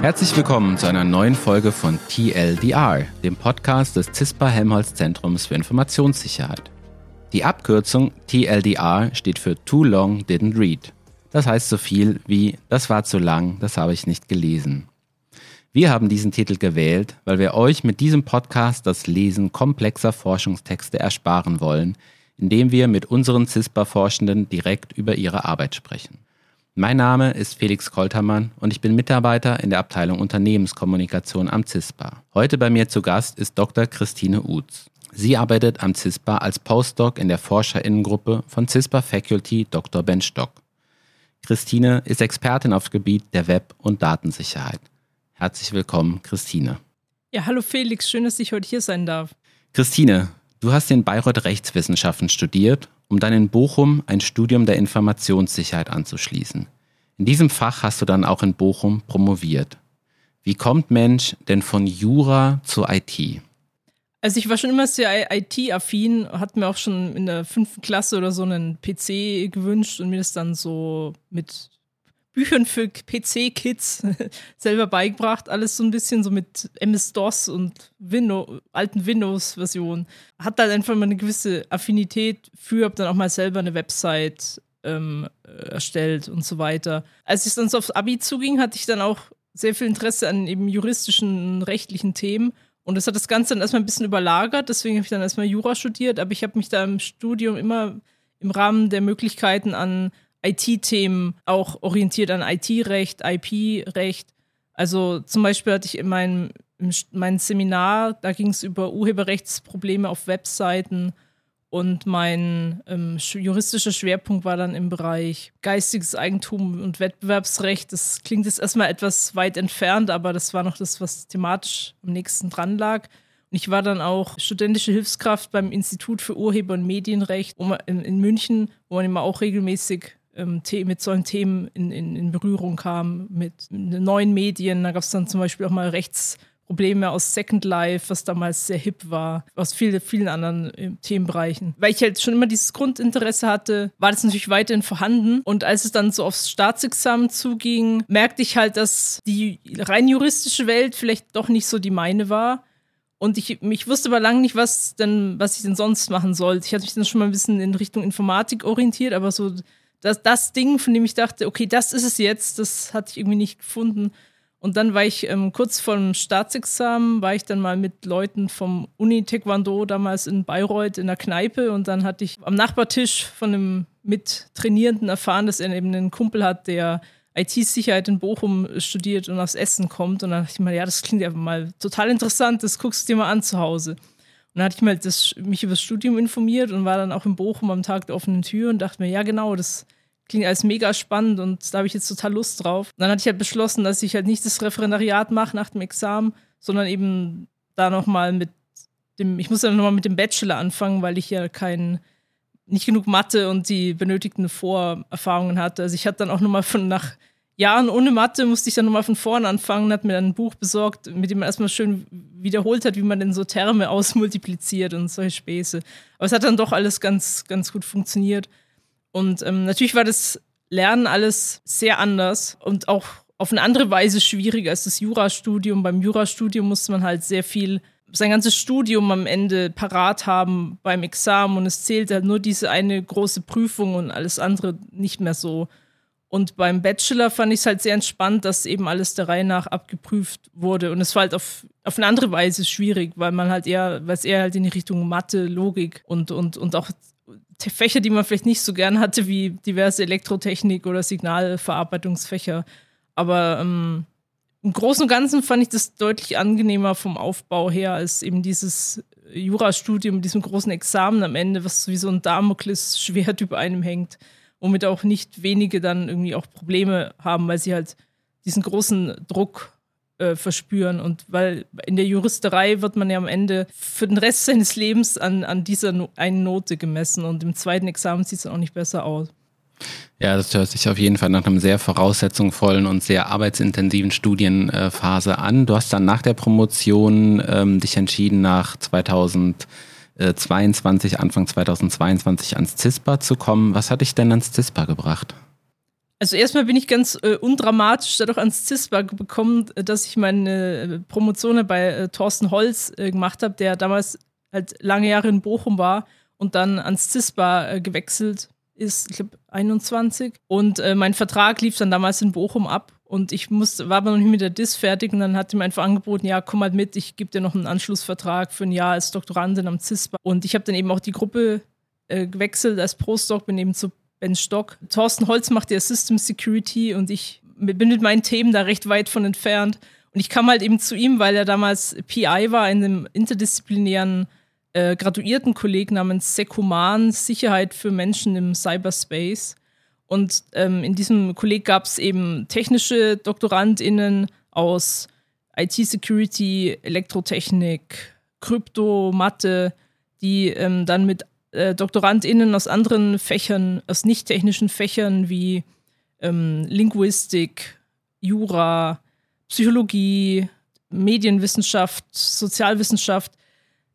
Herzlich willkommen zu einer neuen Folge von TLDR, dem Podcast des CISPA Helmholtz Zentrums für Informationssicherheit. Die Abkürzung TLDR steht für Too Long Didn't Read. Das heißt so viel wie Das war zu lang, das habe ich nicht gelesen. Wir haben diesen Titel gewählt, weil wir euch mit diesem Podcast das Lesen komplexer Forschungstexte ersparen wollen, indem wir mit unseren CISPA-Forschenden direkt über ihre Arbeit sprechen. Mein Name ist Felix Koltermann und ich bin Mitarbeiter in der Abteilung Unternehmenskommunikation am CISPA. Heute bei mir zu Gast ist Dr. Christine Utz. Sie arbeitet am CISPA als Postdoc in der Forscherinnengruppe von CISPA Faculty Dr. Ben Stock. Christine ist Expertin aufs Gebiet der Web- und Datensicherheit. Herzlich willkommen, Christine. Ja, hallo Felix, schön, dass ich heute hier sein darf. Christine, du hast in Bayreuth Rechtswissenschaften studiert, um dann in Bochum ein Studium der Informationssicherheit anzuschließen. In diesem Fach hast du dann auch in Bochum promoviert. Wie kommt Mensch denn von Jura zu IT? Also ich war schon immer sehr IT-affin, hatte mir auch schon in der fünften Klasse oder so einen PC gewünscht und mir das dann so mit Büchern für PC-Kids selber beigebracht. Alles so ein bisschen so mit MS-DOS und Windows, alten Windows-Versionen. Hat dann einfach mal eine gewisse Affinität für, hab dann auch mal selber eine Website ähm, erstellt und so weiter. Als es dann so aufs Abi zuging, hatte ich dann auch sehr viel Interesse an eben juristischen, rechtlichen Themen. Und das hat das Ganze dann erstmal ein bisschen überlagert, deswegen habe ich dann erstmal Jura studiert, aber ich habe mich da im Studium immer im Rahmen der Möglichkeiten an IT-Themen auch orientiert an IT-Recht, IP-Recht. Also zum Beispiel hatte ich in meinem, in meinem Seminar, da ging es über Urheberrechtsprobleme auf Webseiten und mein ähm, juristischer Schwerpunkt war dann im Bereich geistiges Eigentum und Wettbewerbsrecht. Das klingt jetzt erstmal etwas weit entfernt, aber das war noch das, was thematisch am nächsten dran lag. Und ich war dann auch studentische Hilfskraft beim Institut für Urheber- und Medienrecht in, in München, wo man immer auch regelmäßig ähm, mit solchen Themen in, in, in Berührung kam, mit neuen Medien. Da gab es dann zum Beispiel auch mal Rechtsprobleme aus Second Life, was damals sehr hip war, aus vielen, vielen anderen äh, Themenbereichen. Weil ich halt schon immer dieses Grundinteresse hatte, war das natürlich weiterhin vorhanden. Und als es dann so aufs Staatsexamen zuging, merkte ich halt, dass die rein juristische Welt vielleicht doch nicht so die meine war. Und ich, ich wusste aber lange nicht, was denn, was ich denn sonst machen sollte. Ich hatte mich dann schon mal ein bisschen in Richtung Informatik orientiert, aber so das, das Ding, von dem ich dachte, okay, das ist es jetzt, das hatte ich irgendwie nicht gefunden. Und dann war ich ähm, kurz vor dem Staatsexamen, war ich dann mal mit Leuten vom Uni-Taekwondo damals in Bayreuth in der Kneipe und dann hatte ich am Nachbartisch von einem Mittrainierenden erfahren, dass er eben einen Kumpel hat, der IT-Sicherheit in Bochum studiert und aufs Essen kommt. Und dann dachte ich mal, ja, das klingt ja mal total interessant, das guckst du dir mal an zu Hause. Und dann hatte ich mal das, mich über das Studium informiert und war dann auch in Bochum am Tag der offenen Tür und dachte mir, ja genau, das klingt alles mega spannend und da habe ich jetzt total Lust drauf. Und dann hatte ich halt beschlossen, dass ich halt nicht das Referendariat mache nach dem Examen, sondern eben da nochmal mit dem, ich muss dann nochmal mit dem Bachelor anfangen, weil ich ja kein, nicht genug Mathe und die benötigten Vorerfahrungen hatte. Also ich hatte dann auch nochmal von nach Jahren ohne Mathe musste ich dann nochmal von vorne anfangen und hat mir dann ein Buch besorgt, mit dem man erstmal schön wiederholt hat, wie man denn so Terme ausmultipliziert und solche Späße. Aber es hat dann doch alles ganz, ganz gut funktioniert. Und ähm, natürlich war das Lernen alles sehr anders und auch auf eine andere Weise schwieriger als das Jurastudium. Beim Jurastudium musste man halt sehr viel, sein ganzes Studium am Ende parat haben beim Examen und es zählte halt nur diese eine große Prüfung und alles andere nicht mehr so. Und beim Bachelor fand ich es halt sehr entspannt, dass eben alles der Reihe nach abgeprüft wurde. Und es war halt auf, auf eine andere Weise schwierig, weil man halt eher, weil es eher halt in die Richtung Mathe, Logik und, und, und auch Fächer, die man vielleicht nicht so gern hatte, wie diverse Elektrotechnik oder Signalverarbeitungsfächer. Aber ähm, im Großen und Ganzen fand ich das deutlich angenehmer vom Aufbau her als eben dieses Jurastudium mit diesem großen Examen am Ende, was wie so ein Damoklesschwert über einem hängt womit auch nicht wenige dann irgendwie auch Probleme haben, weil sie halt diesen großen Druck äh, verspüren. Und weil in der Juristerei wird man ja am Ende für den Rest seines Lebens an, an dieser no einen Note gemessen und im zweiten Examen sieht es auch nicht besser aus. Ja, das hört sich auf jeden Fall nach einem sehr voraussetzungsvollen und sehr arbeitsintensiven Studienphase an. Du hast dann nach der Promotion ähm, dich entschieden, nach 2000 22, Anfang 2022 ans CISPA zu kommen. Was hat dich denn ans CISPA gebracht? Also erstmal bin ich ganz äh, undramatisch dadurch ans CISPA gekommen, dass ich meine äh, Promotion bei äh, Thorsten Holz äh, gemacht habe, der damals halt lange Jahre in Bochum war und dann ans CISPA äh, gewechselt ist, ich glaube 21. Und äh, mein Vertrag lief dann damals in Bochum ab und ich musste, war aber noch nicht mit der DIS fertig und dann hat ihm einfach angeboten, ja, komm halt mit, ich gebe dir noch einen Anschlussvertrag für ein Jahr als Doktorandin am CISPA. Und ich habe dann eben auch die Gruppe äh, gewechselt als Postdoc, bin eben zu Ben Stock. Thorsten Holz macht ja System Security und ich bin mit meinen Themen da recht weit von entfernt. Und ich kam halt eben zu ihm, weil er damals PI war in einem interdisziplinären äh, Graduiertenkolleg namens Sekuman Sicherheit für Menschen im Cyberspace. Und ähm, in diesem Kolleg gab es eben technische DoktorandInnen aus IT-Security, Elektrotechnik, Krypto, Mathe, die ähm, dann mit äh, DoktorandInnen aus anderen Fächern, aus nicht-technischen Fächern wie ähm, Linguistik, Jura, Psychologie, Medienwissenschaft, Sozialwissenschaft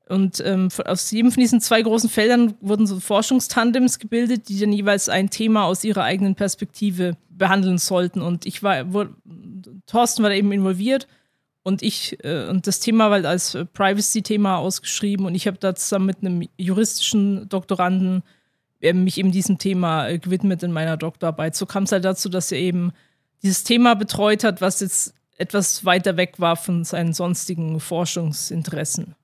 und ähm, aus jedem von diesen zwei großen Feldern wurden so Forschungstandems gebildet, die dann jeweils ein Thema aus ihrer eigenen Perspektive behandeln sollten. Und ich war, wurde, Thorsten war da eben involviert und ich, äh, und das Thema war halt als Privacy-Thema ausgeschrieben und ich habe da zusammen mit einem juristischen Doktoranden äh, mich eben diesem Thema äh, gewidmet in meiner Doktorarbeit. So kam es halt dazu, dass er eben dieses Thema betreut hat, was jetzt etwas weiter weg war von seinen sonstigen Forschungsinteressen.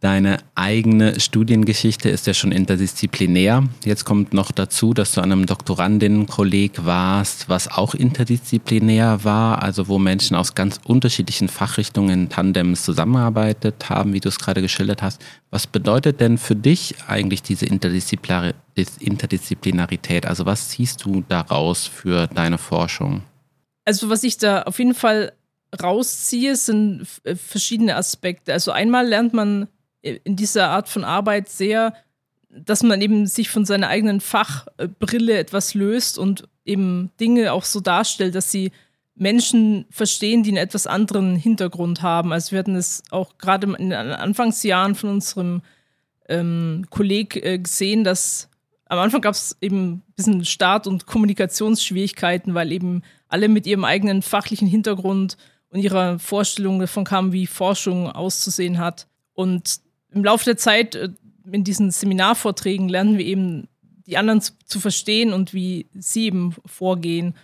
Deine eigene Studiengeschichte ist ja schon interdisziplinär. Jetzt kommt noch dazu, dass du an einem Doktorandinnenkolleg warst, was auch interdisziplinär war, also wo Menschen aus ganz unterschiedlichen Fachrichtungen in Tandems zusammengearbeitet haben, wie du es gerade geschildert hast. Was bedeutet denn für dich eigentlich diese Interdisziplinarität? Also was ziehst du daraus für deine Forschung? Also was ich da auf jeden Fall rausziehe, sind verschiedene Aspekte. Also einmal lernt man in dieser Art von Arbeit sehr, dass man eben sich von seiner eigenen Fachbrille etwas löst und eben Dinge auch so darstellt, dass sie Menschen verstehen, die einen etwas anderen Hintergrund haben. Also wir hatten es auch gerade in den Anfangsjahren von unserem ähm, Kolleg äh, gesehen, dass am Anfang gab es eben ein bisschen Start- und Kommunikationsschwierigkeiten, weil eben alle mit ihrem eigenen fachlichen Hintergrund und ihrer Vorstellung davon kamen, wie Forschung auszusehen hat. Und im Laufe der Zeit äh, in diesen Seminarvorträgen lernen wir eben die anderen zu, verstehen und wie sie eben vorgehen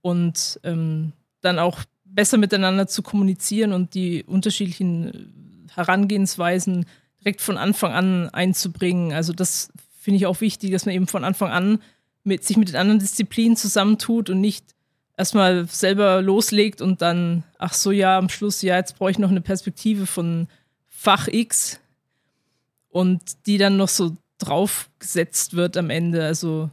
und ähm, dann auch besser miteinander zu kommunizieren und die unterschiedlichen Herangehensweisen direkt von Anfang an einzubringen. Also das finde ich auch wichtig, dass man eben von Anfang an mit, sich mit den anderen Disziplinen zusammentut und nicht erstmal selber loslegt und dann, ach so, ja, am Schluss, ja, jetzt brauche ich noch eine Perspektive von Fach X, und die dann noch so draufgesetzt wird am Ende. Also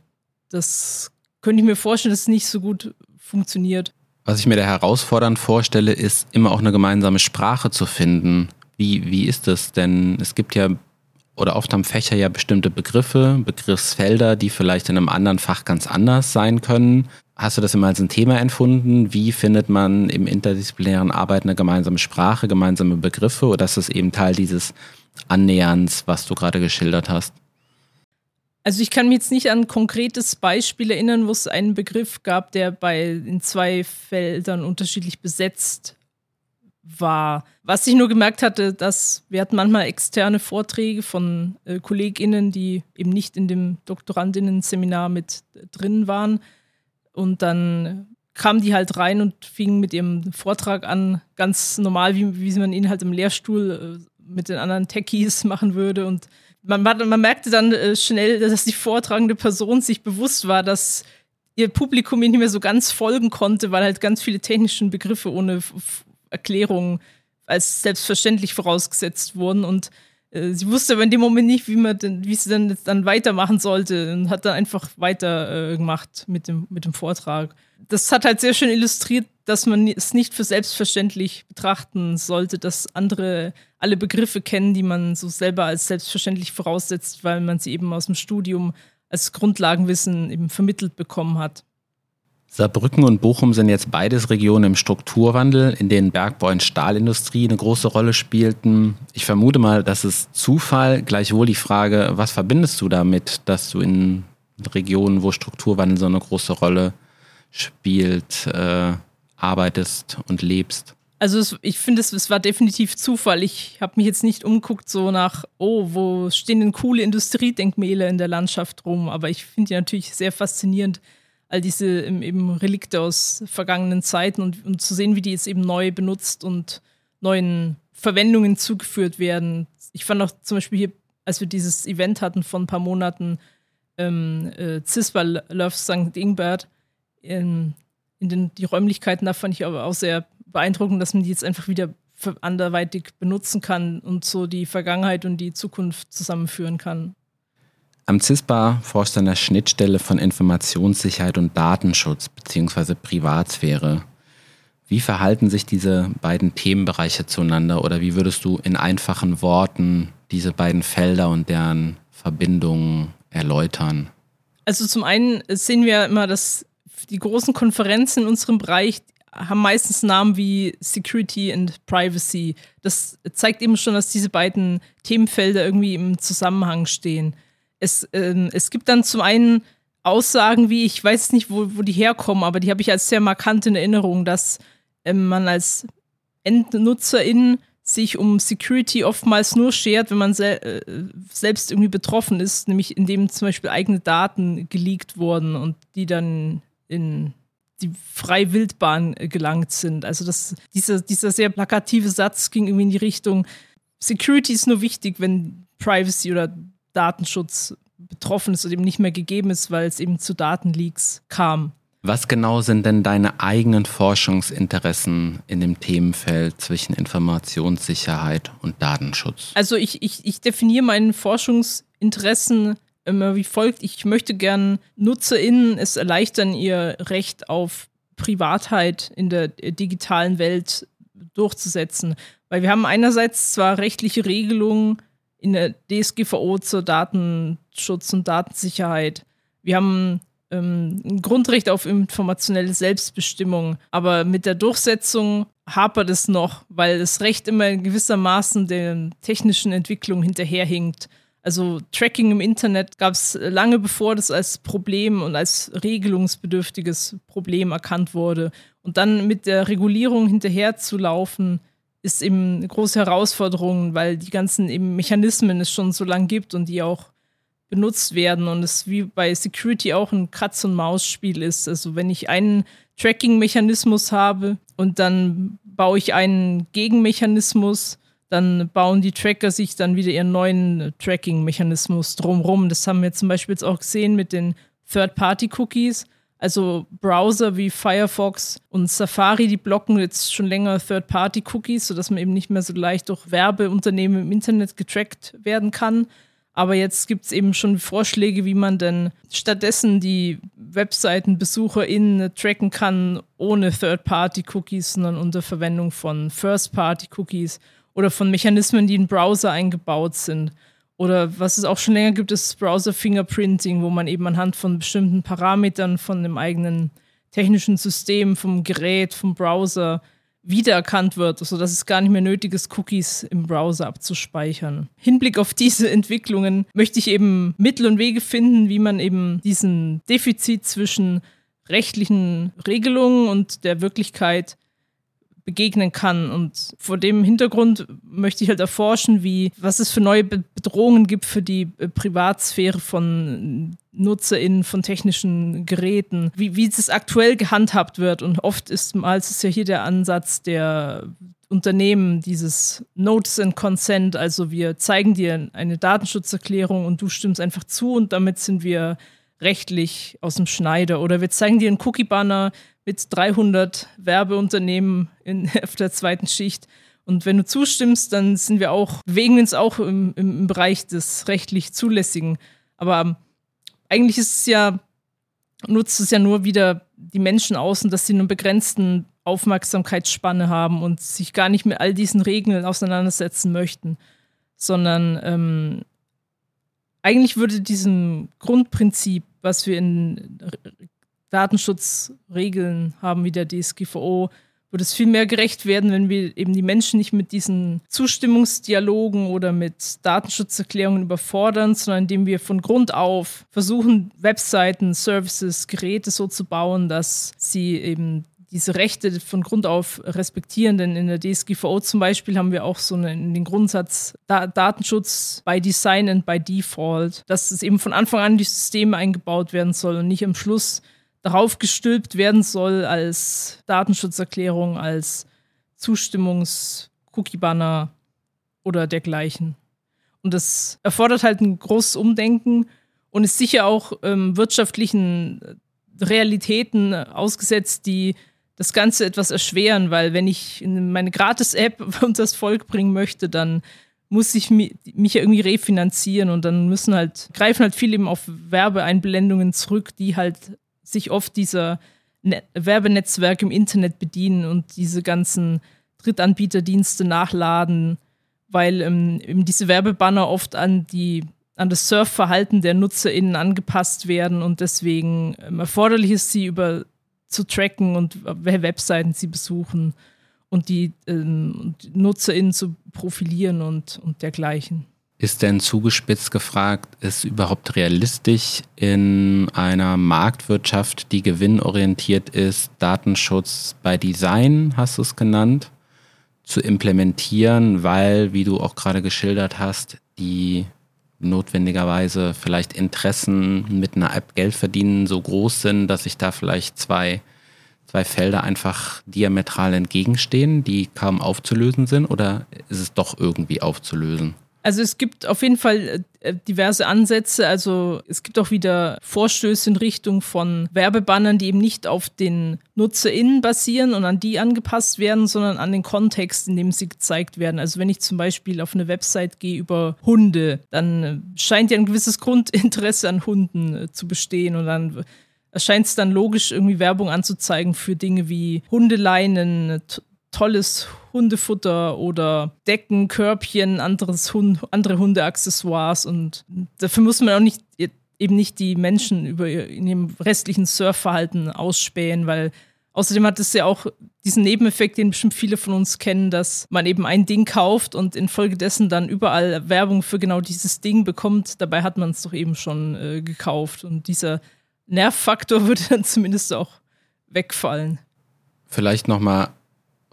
das könnte ich mir vorstellen, dass es nicht so gut funktioniert. Was ich mir da herausfordernd vorstelle, ist immer auch eine gemeinsame Sprache zu finden. Wie, wie ist das? Denn es gibt ja, oder oft haben Fächer ja bestimmte Begriffe, Begriffsfelder, die vielleicht in einem anderen Fach ganz anders sein können. Hast du das immer als ein Thema empfunden? Wie findet man im interdisziplinären Arbeiten eine gemeinsame Sprache, gemeinsame Begriffe? Oder ist das eben Teil dieses Annäherns, was du gerade geschildert hast? Also ich kann mich jetzt nicht an ein konkretes Beispiel erinnern, wo es einen Begriff gab, der bei in zwei Feldern unterschiedlich besetzt war. Was ich nur gemerkt hatte, dass wir hatten manchmal externe Vorträge von äh, KollegInnen, die eben nicht in dem Doktorandinnen-Seminar mit drin waren. Und dann kamen die halt rein und fingen mit ihrem Vortrag an, ganz normal, wie, wie man ihn halt im Lehrstuhl äh, mit den anderen Techies machen würde. Und man, man merkte dann äh, schnell, dass die vortragende Person sich bewusst war, dass ihr Publikum nicht mehr so ganz folgen konnte, weil halt ganz viele technische Begriffe ohne Erklärung als selbstverständlich vorausgesetzt wurden. Und sie wusste aber in dem Moment nicht, wie man denn, wie sie dann jetzt dann weitermachen sollte und hat dann einfach weiter äh, gemacht mit dem, mit dem Vortrag. Das hat halt sehr schön illustriert, dass man es nicht für selbstverständlich betrachten sollte, dass andere alle Begriffe kennen, die man so selber als selbstverständlich voraussetzt, weil man sie eben aus dem Studium als Grundlagenwissen eben vermittelt bekommen hat. Saarbrücken und Bochum sind jetzt beides Regionen im Strukturwandel, in denen Bergbau und Stahlindustrie eine große Rolle spielten. Ich vermute mal, das ist Zufall. Gleichwohl die Frage, was verbindest du damit, dass du in Regionen, wo Strukturwandel so eine große Rolle spielt, äh, arbeitest und lebst? Also es, ich finde, es, es war definitiv Zufall. Ich habe mich jetzt nicht umguckt so nach, oh, wo stehen denn coole Industriedenkmäler in der Landschaft rum? Aber ich finde die natürlich sehr faszinierend, all diese eben Relikte aus vergangenen Zeiten und, und zu sehen, wie die jetzt eben neu benutzt und neuen Verwendungen zugeführt werden. Ich fand auch zum Beispiel hier, als wir dieses Event hatten von ein paar Monaten, ähm, äh, CISPA Love St. Ingbert, in, in den, die Räumlichkeiten, da fand ich aber auch sehr beeindruckend, dass man die jetzt einfach wieder anderweitig benutzen kann und so die Vergangenheit und die Zukunft zusammenführen kann. Am CISPA forscht an der Schnittstelle von Informationssicherheit und Datenschutz bzw. Privatsphäre. Wie verhalten sich diese beiden Themenbereiche zueinander oder wie würdest du in einfachen Worten diese beiden Felder und deren Verbindungen erläutern? Also zum einen sehen wir immer, dass die großen Konferenzen in unserem Bereich haben meistens Namen wie Security and Privacy. Das zeigt eben schon, dass diese beiden Themenfelder irgendwie im Zusammenhang stehen. Es, äh, es gibt dann zum einen Aussagen wie, ich weiß nicht, wo, wo die herkommen, aber die habe ich als sehr markant in Erinnerung, dass äh, man als Endnutzerin sich um Security oftmals nur schert, wenn man sel äh, selbst irgendwie betroffen ist, nämlich indem zum Beispiel eigene Daten geleakt wurden und die dann in die freie Wildbahn äh, gelangt sind. Also das, dieser, dieser sehr plakative Satz ging irgendwie in die Richtung, Security ist nur wichtig, wenn Privacy oder Datenschutz betroffen ist und eben nicht mehr gegeben ist, weil es eben zu Datenleaks kam. Was genau sind denn deine eigenen Forschungsinteressen in dem Themenfeld zwischen Informationssicherheit und Datenschutz? Also ich, ich, ich definiere meine Forschungsinteressen immer wie folgt. Ich möchte gern NutzerInnen es erleichtern, ihr Recht auf Privatheit in der digitalen Welt durchzusetzen. Weil wir haben einerseits zwar rechtliche Regelungen in der DSGVO zur Datenschutz und Datensicherheit. Wir haben ähm, ein Grundrecht auf informationelle Selbstbestimmung, aber mit der Durchsetzung hapert es noch, weil das Recht immer gewissermaßen der technischen Entwicklung hinterherhinkt. Also Tracking im Internet gab es lange bevor das als Problem und als regelungsbedürftiges Problem erkannt wurde. Und dann mit der Regulierung hinterherzulaufen, ist eben eine große Herausforderung, weil die ganzen eben Mechanismen es schon so lange gibt und die auch benutzt werden und es wie bei Security auch ein Katz- und Maus-Spiel ist. Also wenn ich einen Tracking-Mechanismus habe und dann baue ich einen Gegenmechanismus, dann bauen die Tracker sich dann wieder ihren neuen Tracking-Mechanismus drumrum. Das haben wir zum Beispiel jetzt auch gesehen mit den Third-Party-Cookies. Also Browser wie Firefox und Safari, die blocken jetzt schon länger Third-Party-Cookies, sodass man eben nicht mehr so leicht durch Werbeunternehmen im Internet getrackt werden kann. Aber jetzt gibt es eben schon Vorschläge, wie man denn stattdessen die WebseitenbesucherInnen tracken kann, ohne Third-Party-Cookies, sondern unter Verwendung von First-Party-Cookies oder von Mechanismen, die in Browser eingebaut sind. Oder was es auch schon länger gibt, ist Browser Fingerprinting, wo man eben anhand von bestimmten Parametern von dem eigenen technischen System, vom Gerät, vom Browser wiedererkannt wird, sodass es gar nicht mehr nötig ist, Cookies im Browser abzuspeichern. Hinblick auf diese Entwicklungen möchte ich eben Mittel und Wege finden, wie man eben diesen Defizit zwischen rechtlichen Regelungen und der Wirklichkeit begegnen kann. Und vor dem Hintergrund möchte ich halt erforschen, wie, was es für neue Bedrohungen gibt für die äh, Privatsphäre von NutzerInnen von technischen Geräten, wie, wie das aktuell gehandhabt wird. Und oft ist mal ist ja hier der Ansatz der Unternehmen, dieses Notice and Consent, also wir zeigen dir eine Datenschutzerklärung und du stimmst einfach zu und damit sind wir rechtlich aus dem Schneider. Oder wir zeigen dir einen Cookie-Banner, mit 300 Werbeunternehmen in, auf der zweiten Schicht. Und wenn du zustimmst, dann sind wir auch, bewegen wir uns auch im, im Bereich des rechtlich Zulässigen. Aber eigentlich ist es ja, nutzt es ja nur wieder die Menschen außen, dass sie einen begrenzten Aufmerksamkeitsspanne haben und sich gar nicht mit all diesen Regeln auseinandersetzen möchten, sondern ähm, eigentlich würde diesem Grundprinzip, was wir in Datenschutzregeln haben wie der DSGVO, würde es viel mehr gerecht werden, wenn wir eben die Menschen nicht mit diesen Zustimmungsdialogen oder mit Datenschutzerklärungen überfordern, sondern indem wir von Grund auf versuchen, Webseiten, Services, Geräte so zu bauen, dass sie eben diese Rechte von Grund auf respektieren. Denn in der DSGVO zum Beispiel haben wir auch so einen, den Grundsatz da Datenschutz by Design and by Default, dass es eben von Anfang an die Systeme eingebaut werden soll und nicht am Schluss darauf gestülpt werden soll als Datenschutzerklärung, als Zustimmungs-Cookie-Banner oder dergleichen. Und das erfordert halt ein großes Umdenken und ist sicher auch ähm, wirtschaftlichen Realitäten ausgesetzt, die das Ganze etwas erschweren, weil wenn ich meine Gratis-App unter das Volk bringen möchte, dann muss ich mich, ja irgendwie refinanzieren und dann müssen halt, greifen halt viele eben auf Werbeeinblendungen zurück, die halt sich oft dieser Net Werbenetzwerk im Internet bedienen und diese ganzen Drittanbieterdienste nachladen, weil ähm, eben diese Werbebanner oft an die an das Surfverhalten der NutzerInnen angepasst werden und deswegen ähm, erforderlich ist, sie über zu tracken und welche Webseiten sie besuchen und die, ähm, NutzerInnen zu profilieren und, und dergleichen. Ist denn zugespitzt gefragt, ist überhaupt realistisch in einer Marktwirtschaft, die gewinnorientiert ist, Datenschutz bei Design, hast du es genannt, zu implementieren, weil, wie du auch gerade geschildert hast, die notwendigerweise vielleicht Interessen mit einer App Geld verdienen so groß sind, dass sich da vielleicht zwei, zwei Felder einfach diametral entgegenstehen, die kaum aufzulösen sind? Oder ist es doch irgendwie aufzulösen? Also es gibt auf jeden Fall äh, diverse Ansätze. Also es gibt auch wieder Vorstöße in Richtung von Werbebannern, die eben nicht auf den NutzerInnen basieren und an die angepasst werden, sondern an den Kontext, in dem sie gezeigt werden. Also wenn ich zum Beispiel auf eine Website gehe über Hunde, dann äh, scheint ja ein gewisses Grundinteresse an Hunden äh, zu bestehen und dann erscheint es dann logisch, irgendwie Werbung anzuzeigen für Dinge wie Hundeleinen, tolles Hundefutter oder Decken, Körbchen, anderes Hund, andere Hundeaccessoires und dafür muss man auch nicht eben nicht die Menschen über in ihrem restlichen Surfverhalten ausspähen, weil außerdem hat es ja auch diesen Nebeneffekt, den bestimmt viele von uns kennen, dass man eben ein Ding kauft und infolgedessen dann überall Werbung für genau dieses Ding bekommt. Dabei hat man es doch eben schon äh, gekauft und dieser Nervfaktor würde dann zumindest auch wegfallen. Vielleicht nochmal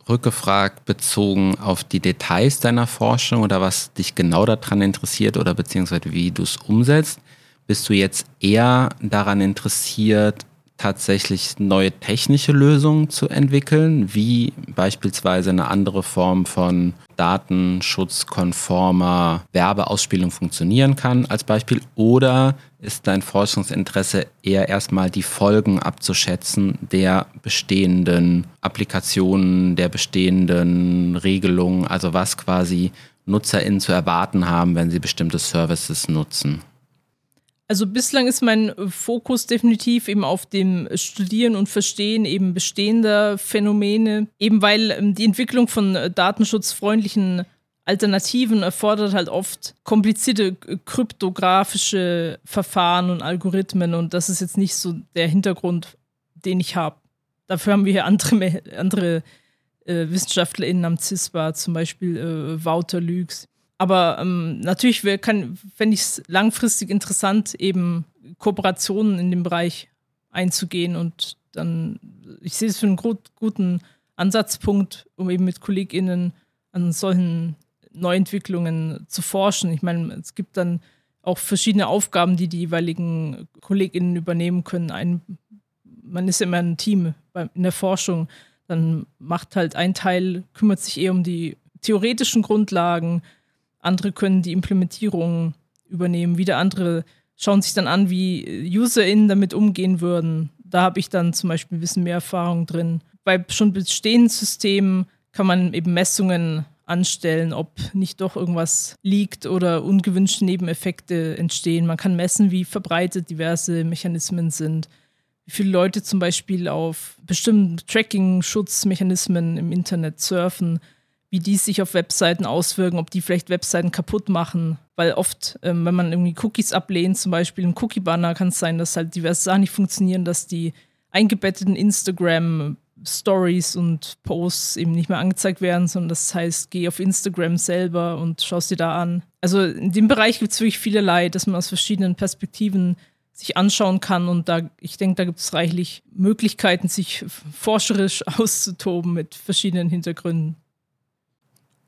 rückgefragt bezogen auf die Details deiner Forschung oder was dich genau daran interessiert oder beziehungsweise wie du es umsetzt. Bist du jetzt eher daran interessiert, tatsächlich neue technische Lösungen zu entwickeln, wie beispielsweise eine andere Form von datenschutzkonformer Werbeausspielung funktionieren kann als Beispiel, oder ist dein Forschungsinteresse eher erstmal die Folgen abzuschätzen der bestehenden Applikationen, der bestehenden Regelungen, also was quasi NutzerInnen zu erwarten haben, wenn sie bestimmte Services nutzen? Also bislang ist mein Fokus definitiv eben auf dem Studieren und Verstehen eben bestehender Phänomene, eben weil ähm, die Entwicklung von äh, datenschutzfreundlichen Alternativen erfordert halt oft komplizierte kryptografische Verfahren und Algorithmen und das ist jetzt nicht so der Hintergrund, den ich habe. Dafür haben wir hier andere, andere äh, WissenschaftlerInnen am CISPA, zum Beispiel äh, Wouter Lügs, aber ähm, natürlich fände ich es langfristig interessant, eben Kooperationen in dem Bereich einzugehen und dann, ich sehe es für einen gut, guten Ansatzpunkt, um eben mit KollegInnen an solchen Neuentwicklungen zu forschen. Ich meine, es gibt dann auch verschiedene Aufgaben, die die jeweiligen KollegInnen übernehmen können. Ein, man ist immer ein Team in der Forschung. Dann macht halt ein Teil, kümmert sich eher um die theoretischen Grundlagen, andere können die Implementierung übernehmen. Wieder andere schauen sich dann an, wie UserInnen damit umgehen würden. Da habe ich dann zum Beispiel ein bisschen mehr Erfahrung drin. Bei schon bestehenden Systemen kann man eben Messungen anstellen, ob nicht doch irgendwas liegt oder ungewünschte Nebeneffekte entstehen. Man kann messen, wie verbreitet diverse Mechanismen sind, wie viele Leute zum Beispiel auf bestimmten Tracking-Schutzmechanismen im Internet surfen wie die sich auf Webseiten auswirken, ob die vielleicht Webseiten kaputt machen. Weil oft, ähm, wenn man irgendwie Cookies ablehnt, zum Beispiel im Cookie-Banner, kann es sein, dass halt diverse Sachen nicht funktionieren, dass die eingebetteten Instagram Stories und Posts eben nicht mehr angezeigt werden, sondern das heißt, geh auf Instagram selber und schaust dir da an. Also in dem Bereich gibt es wirklich vielerlei, dass man aus verschiedenen Perspektiven sich anschauen kann und da, ich denke, da gibt es reichlich Möglichkeiten, sich forscherisch auszutoben mit verschiedenen Hintergründen.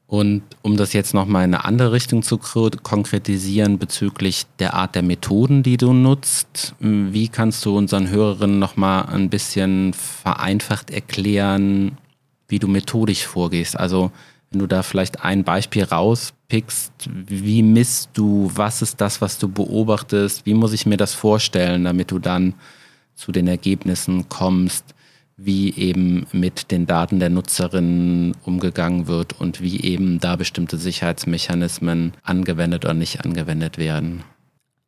Und um das jetzt nochmal in eine andere Richtung zu konkretisieren bezüglich der Art der Methoden, die du nutzt, wie kannst du unseren Hörerinnen nochmal ein bisschen vereinfacht erklären, wie du methodisch vorgehst? Also wenn du da vielleicht ein Beispiel rauspickst, wie misst du, was ist das, was du beobachtest, wie muss ich mir das vorstellen, damit du dann zu den Ergebnissen kommst, wie eben mit den Daten der Nutzerinnen umgegangen wird und wie eben da bestimmte Sicherheitsmechanismen angewendet oder nicht angewendet werden.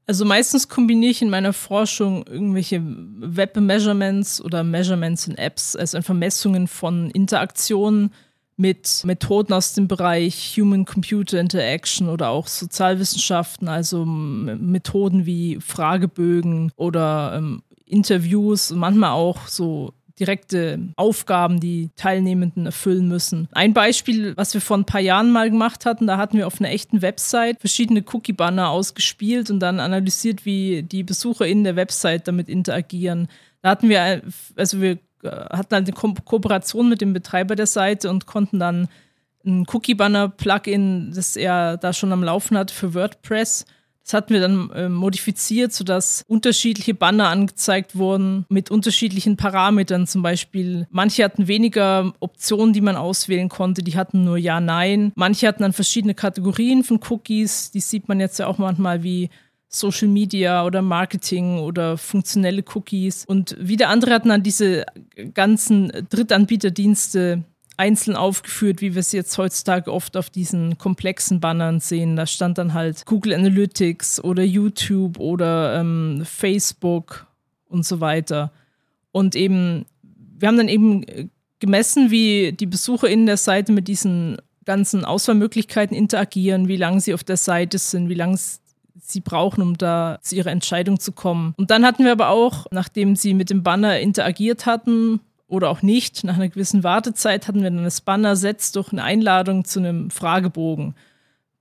Also meistens kombiniere ich in meiner Forschung irgendwelche Web-Measurements oder Measurements in Apps, also einfach Messungen von Interaktionen mit Methoden aus dem Bereich Human-Computer Interaction oder auch Sozialwissenschaften, also Methoden wie Fragebögen oder ähm, Interviews, manchmal auch so direkte Aufgaben, die Teilnehmenden erfüllen müssen. Ein Beispiel, was wir vor ein paar Jahren mal gemacht hatten, da hatten wir auf einer echten Website verschiedene Cookie-Banner ausgespielt und dann analysiert, wie die BesucherInnen der Website damit interagieren. Da hatten wir, also wir äh, hatten halt eine Ko Kooperation mit dem Betreiber der Seite und konnten dann ein Cookie-Banner-Plugin, das er da schon am Laufen hat für WordPress, das hatten wir dann äh, modifiziert, sodass unterschiedliche Banner angezeigt wurden mit unterschiedlichen Parametern. Zum Beispiel, manche hatten weniger Optionen, die man auswählen konnte. Die hatten nur Ja, Nein. Manche hatten dann verschiedene Kategorien von Cookies. Die sieht man jetzt ja auch manchmal wie Social Media oder Marketing oder funktionelle Cookies. Und wieder andere hatten dann diese ganzen Drittanbieterdienste einzeln aufgeführt, wie wir es jetzt heutzutage oft auf diesen komplexen Bannern sehen. Da stand dann halt Google Analytics oder YouTube oder ähm, Facebook und so weiter. Und eben, wir haben dann eben gemessen, wie die BesucherInnen der Seite mit diesen ganzen Auswahlmöglichkeiten interagieren, wie lange sie auf der Seite sind, wie lange sie brauchen, um da zu ihrer Entscheidung zu kommen. Und dann hatten wir aber auch, nachdem sie mit dem Banner interagiert hatten, oder auch nicht. Nach einer gewissen Wartezeit hatten wir dann das Banner setzt durch eine Einladung zu einem Fragebogen.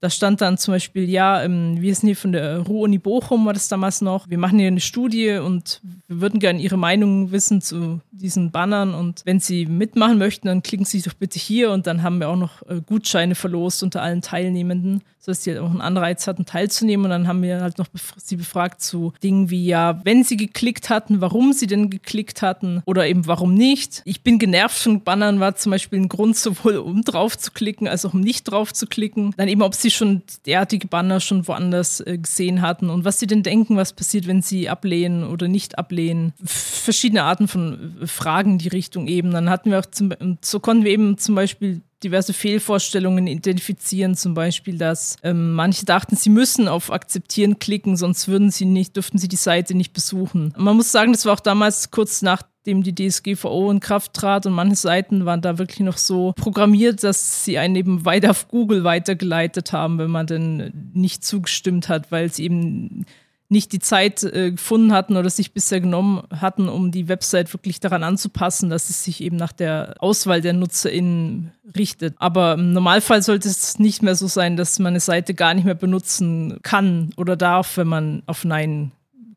Da stand dann zum Beispiel, ja, ähm, wir sind hier von der Ruhr-Uni Bochum, war das damals noch. Wir machen hier eine Studie und wir würden gerne Ihre Meinung wissen zu diesen Bannern. Und wenn Sie mitmachen möchten, dann klicken Sie doch bitte hier. Und dann haben wir auch noch äh, Gutscheine verlost unter allen Teilnehmenden, sodass sie halt auch einen Anreiz hatten, teilzunehmen. Und dann haben wir halt noch sie befragt zu Dingen wie, ja, wenn Sie geklickt hatten, warum Sie denn geklickt hatten oder eben warum nicht. Ich bin genervt von Bannern, war zum Beispiel ein Grund, sowohl um drauf zu klicken als auch um nicht drauf zu klicken. Dann eben, ob Sie schon derartige Banner schon woanders äh, gesehen hatten und was Sie denn denken, was passiert, wenn Sie ablehnen oder nicht ablehnen. Verschiedene Arten von Fragen in die Richtung eben. Dann hatten wir auch zum, so konnten wir eben zum Beispiel diverse Fehlvorstellungen identifizieren, zum Beispiel, dass ähm, manche dachten, sie müssen auf Akzeptieren klicken, sonst würden sie nicht, dürften sie die Seite nicht besuchen. Man muss sagen, das war auch damals kurz nachdem die DSGVO in Kraft trat und manche Seiten waren da wirklich noch so programmiert, dass sie einen eben weiter auf Google weitergeleitet haben, wenn man denn nicht zugestimmt hat, weil sie eben nicht die Zeit äh, gefunden hatten oder sich bisher genommen hatten, um die Website wirklich daran anzupassen, dass es sich eben nach der Auswahl der NutzerInnen richtet. Aber im Normalfall sollte es nicht mehr so sein, dass man eine Seite gar nicht mehr benutzen kann oder darf, wenn man auf Nein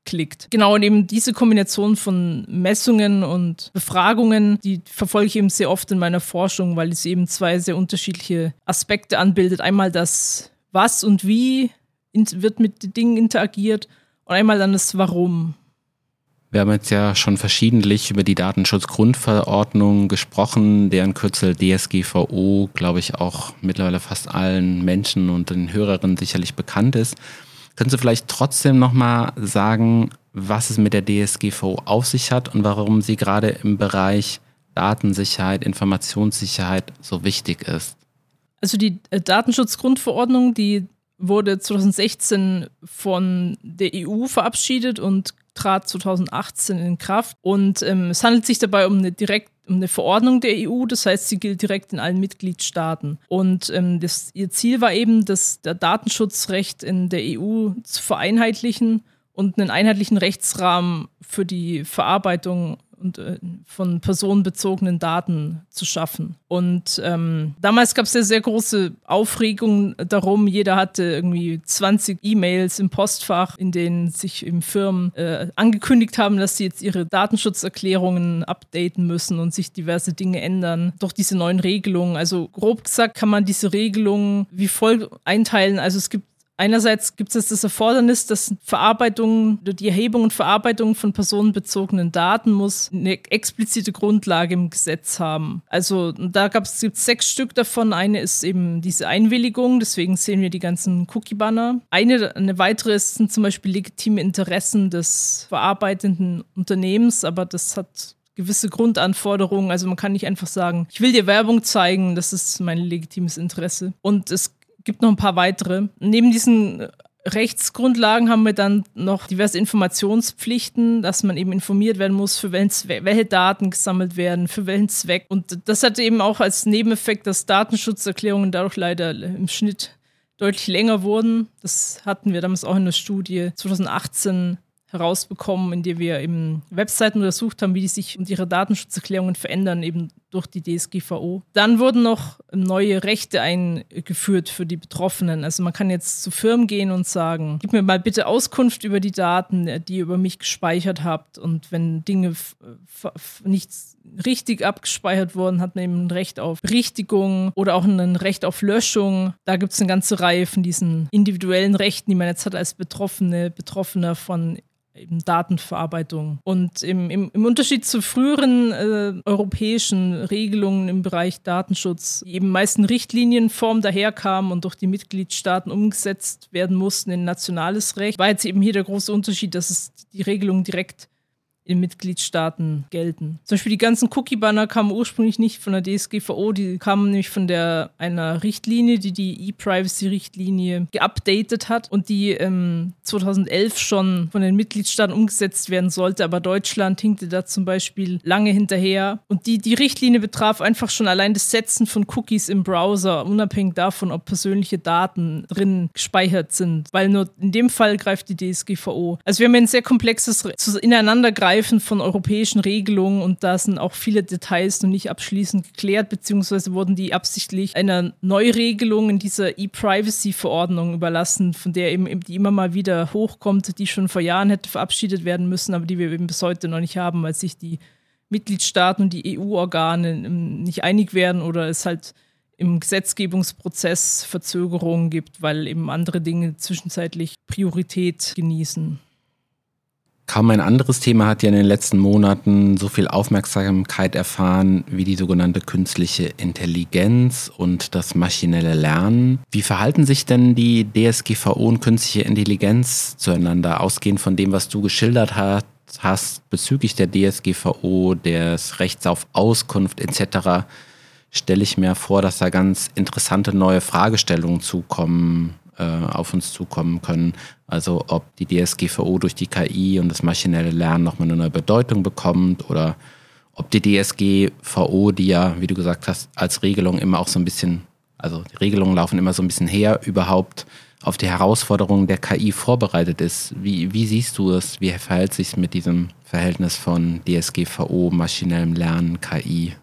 klickt. Genau, und eben diese Kombination von Messungen und Befragungen, die verfolge ich eben sehr oft in meiner Forschung, weil es eben zwei sehr unterschiedliche Aspekte anbildet. Einmal das Was und Wie wird mit Dingen interagiert und einmal dann das Warum. Wir haben jetzt ja schon verschiedentlich über die Datenschutzgrundverordnung gesprochen, deren Kürzel DSGVO, glaube ich, auch mittlerweile fast allen Menschen und den Hörerinnen sicherlich bekannt ist. Können Sie vielleicht trotzdem nochmal sagen, was es mit der DSGVO auf sich hat und warum sie gerade im Bereich Datensicherheit, Informationssicherheit so wichtig ist? Also die äh, Datenschutzgrundverordnung, die wurde 2016 von der EU verabschiedet und trat 2018 in Kraft. Und ähm, es handelt sich dabei um eine direkt eine Verordnung der EU, das heißt, sie gilt direkt in allen Mitgliedstaaten. Und ähm, das, ihr Ziel war eben, das der Datenschutzrecht in der EU zu vereinheitlichen und einen einheitlichen Rechtsrahmen für die Verarbeitung und, äh, von personenbezogenen Daten zu schaffen. Und ähm, damals gab es ja sehr große Aufregung darum. Jeder hatte irgendwie 20 E-Mails im Postfach, in denen sich im Firmen äh, angekündigt haben, dass sie jetzt ihre Datenschutzerklärungen updaten müssen und sich diverse Dinge ändern durch diese neuen Regelungen. Also grob gesagt kann man diese Regelungen wie folgt einteilen. Also es gibt Einerseits gibt es das Erfordernis, dass Verarbeitung, die Erhebung und Verarbeitung von personenbezogenen Daten muss eine explizite Grundlage im Gesetz haben. Also da gab es sechs Stück davon. Eine ist eben diese Einwilligung, deswegen sehen wir die ganzen Cookie-Banner. Eine, eine weitere sind zum Beispiel legitime Interessen des verarbeitenden Unternehmens, aber das hat gewisse Grundanforderungen. Also man kann nicht einfach sagen, ich will dir Werbung zeigen, das ist mein legitimes Interesse. Und es gibt noch ein paar weitere. Neben diesen Rechtsgrundlagen haben wir dann noch diverse Informationspflichten, dass man eben informiert werden muss, für welche Daten gesammelt werden, für welchen Zweck. Und das hat eben auch als Nebeneffekt, dass Datenschutzerklärungen dadurch leider im Schnitt deutlich länger wurden. Das hatten wir damals auch in der Studie 2018 herausbekommen, indem wir eben Webseiten untersucht haben, wie die sich und ihre Datenschutzerklärungen verändern, eben durch die DSGVO. Dann wurden noch neue Rechte eingeführt für die Betroffenen. Also man kann jetzt zu Firmen gehen und sagen, gib mir mal bitte Auskunft über die Daten, die ihr über mich gespeichert habt. Und wenn Dinge nicht richtig abgespeichert wurden, hat man eben ein Recht auf Berichtigung oder auch ein Recht auf Löschung. Da gibt es eine ganze Reihe von diesen individuellen Rechten, die man jetzt hat als Betroffene, Betroffener von eben Datenverarbeitung. Und im, im, im Unterschied zu früheren äh, europäischen Regelungen im Bereich Datenschutz, die eben meist in Richtlinienform daherkamen und durch die Mitgliedstaaten umgesetzt werden mussten in nationales Recht, war jetzt eben hier der große Unterschied, dass es die Regelung direkt in Mitgliedstaaten gelten. Zum Beispiel die ganzen Cookie-Banner kamen ursprünglich nicht von der DSGVO, die kamen nämlich von der einer Richtlinie, die die E-Privacy-Richtlinie geupdatet hat und die ähm, 2011 schon von den Mitgliedstaaten umgesetzt werden sollte, aber Deutschland hinkte da zum Beispiel lange hinterher. Und die, die Richtlinie betraf einfach schon allein das Setzen von Cookies im Browser, unabhängig davon, ob persönliche Daten drin gespeichert sind, weil nur in dem Fall greift die DSGVO. Also wir haben ein sehr komplexes Ineinandergreifen Greifen von europäischen Regelungen und da sind auch viele Details noch nicht abschließend geklärt, beziehungsweise wurden die absichtlich einer Neuregelung in dieser E-Privacy-Verordnung überlassen, von der eben die immer mal wieder hochkommt, die schon vor Jahren hätte verabschiedet werden müssen, aber die wir eben bis heute noch nicht haben, weil sich die Mitgliedstaaten und die EU-Organe nicht einig werden oder es halt im Gesetzgebungsprozess Verzögerungen gibt, weil eben andere Dinge zwischenzeitlich Priorität genießen. Kaum ein anderes Thema hat ja in den letzten Monaten so viel Aufmerksamkeit erfahren wie die sogenannte künstliche Intelligenz und das maschinelle Lernen. Wie verhalten sich denn die DSGVO und künstliche Intelligenz zueinander, ausgehend von dem, was du geschildert hast? hast bezüglich der DSGVO, des Rechts auf Auskunft etc., stelle ich mir vor, dass da ganz interessante neue Fragestellungen zukommen äh, auf uns zukommen können. Also ob die DSGVO durch die KI und das maschinelle Lernen nochmal eine neue Bedeutung bekommt oder ob die DSGVO, die ja, wie du gesagt hast, als Regelung immer auch so ein bisschen, also die Regelungen laufen immer so ein bisschen her, überhaupt auf die Herausforderungen der KI vorbereitet ist. Wie, wie siehst du es? Wie verhält sich mit diesem Verhältnis von DSGVO, maschinellem Lernen, KI?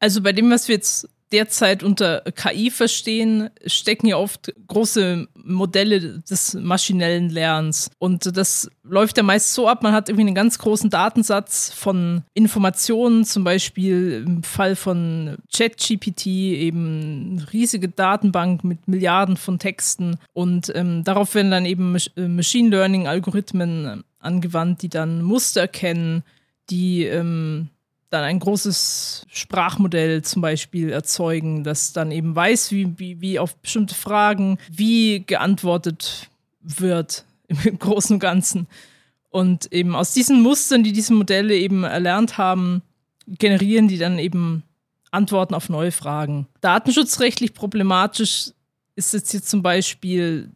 Also bei dem, was wir jetzt derzeit unter KI verstehen, stecken ja oft große Modelle des maschinellen Lernens. Und das läuft ja meist so ab, man hat irgendwie einen ganz großen Datensatz von Informationen, zum Beispiel im Fall von ChatGPT eben eine riesige Datenbank mit Milliarden von Texten. Und ähm, darauf werden dann eben äh, Machine Learning-Algorithmen angewandt, die dann Muster erkennen, die ähm, dann ein großes Sprachmodell zum Beispiel erzeugen, das dann eben weiß, wie, wie, wie auf bestimmte Fragen, wie geantwortet wird im Großen und Ganzen. Und eben aus diesen Mustern, die diese Modelle eben erlernt haben, generieren die dann eben Antworten auf neue Fragen. Datenschutzrechtlich problematisch ist jetzt hier zum Beispiel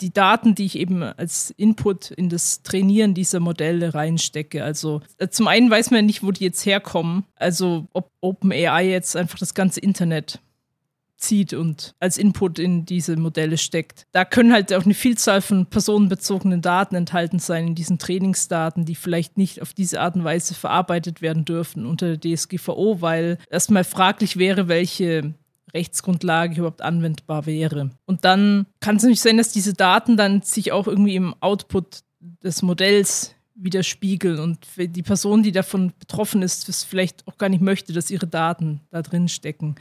die Daten, die ich eben als Input in das Trainieren dieser Modelle reinstecke. Also äh, zum einen weiß man nicht, wo die jetzt herkommen. Also ob OpenAI jetzt einfach das ganze Internet zieht und als Input in diese Modelle steckt. Da können halt auch eine Vielzahl von personenbezogenen Daten enthalten sein in diesen Trainingsdaten, die vielleicht nicht auf diese Art und Weise verarbeitet werden dürfen unter der DSGVO, weil erstmal fraglich wäre, welche Rechtsgrundlage überhaupt anwendbar wäre. Und dann kann es natürlich sein, dass diese Daten dann sich auch irgendwie im Output des Modells widerspiegeln und die Person, die davon betroffen ist, das vielleicht auch gar nicht möchte, dass ihre Daten da drin stecken.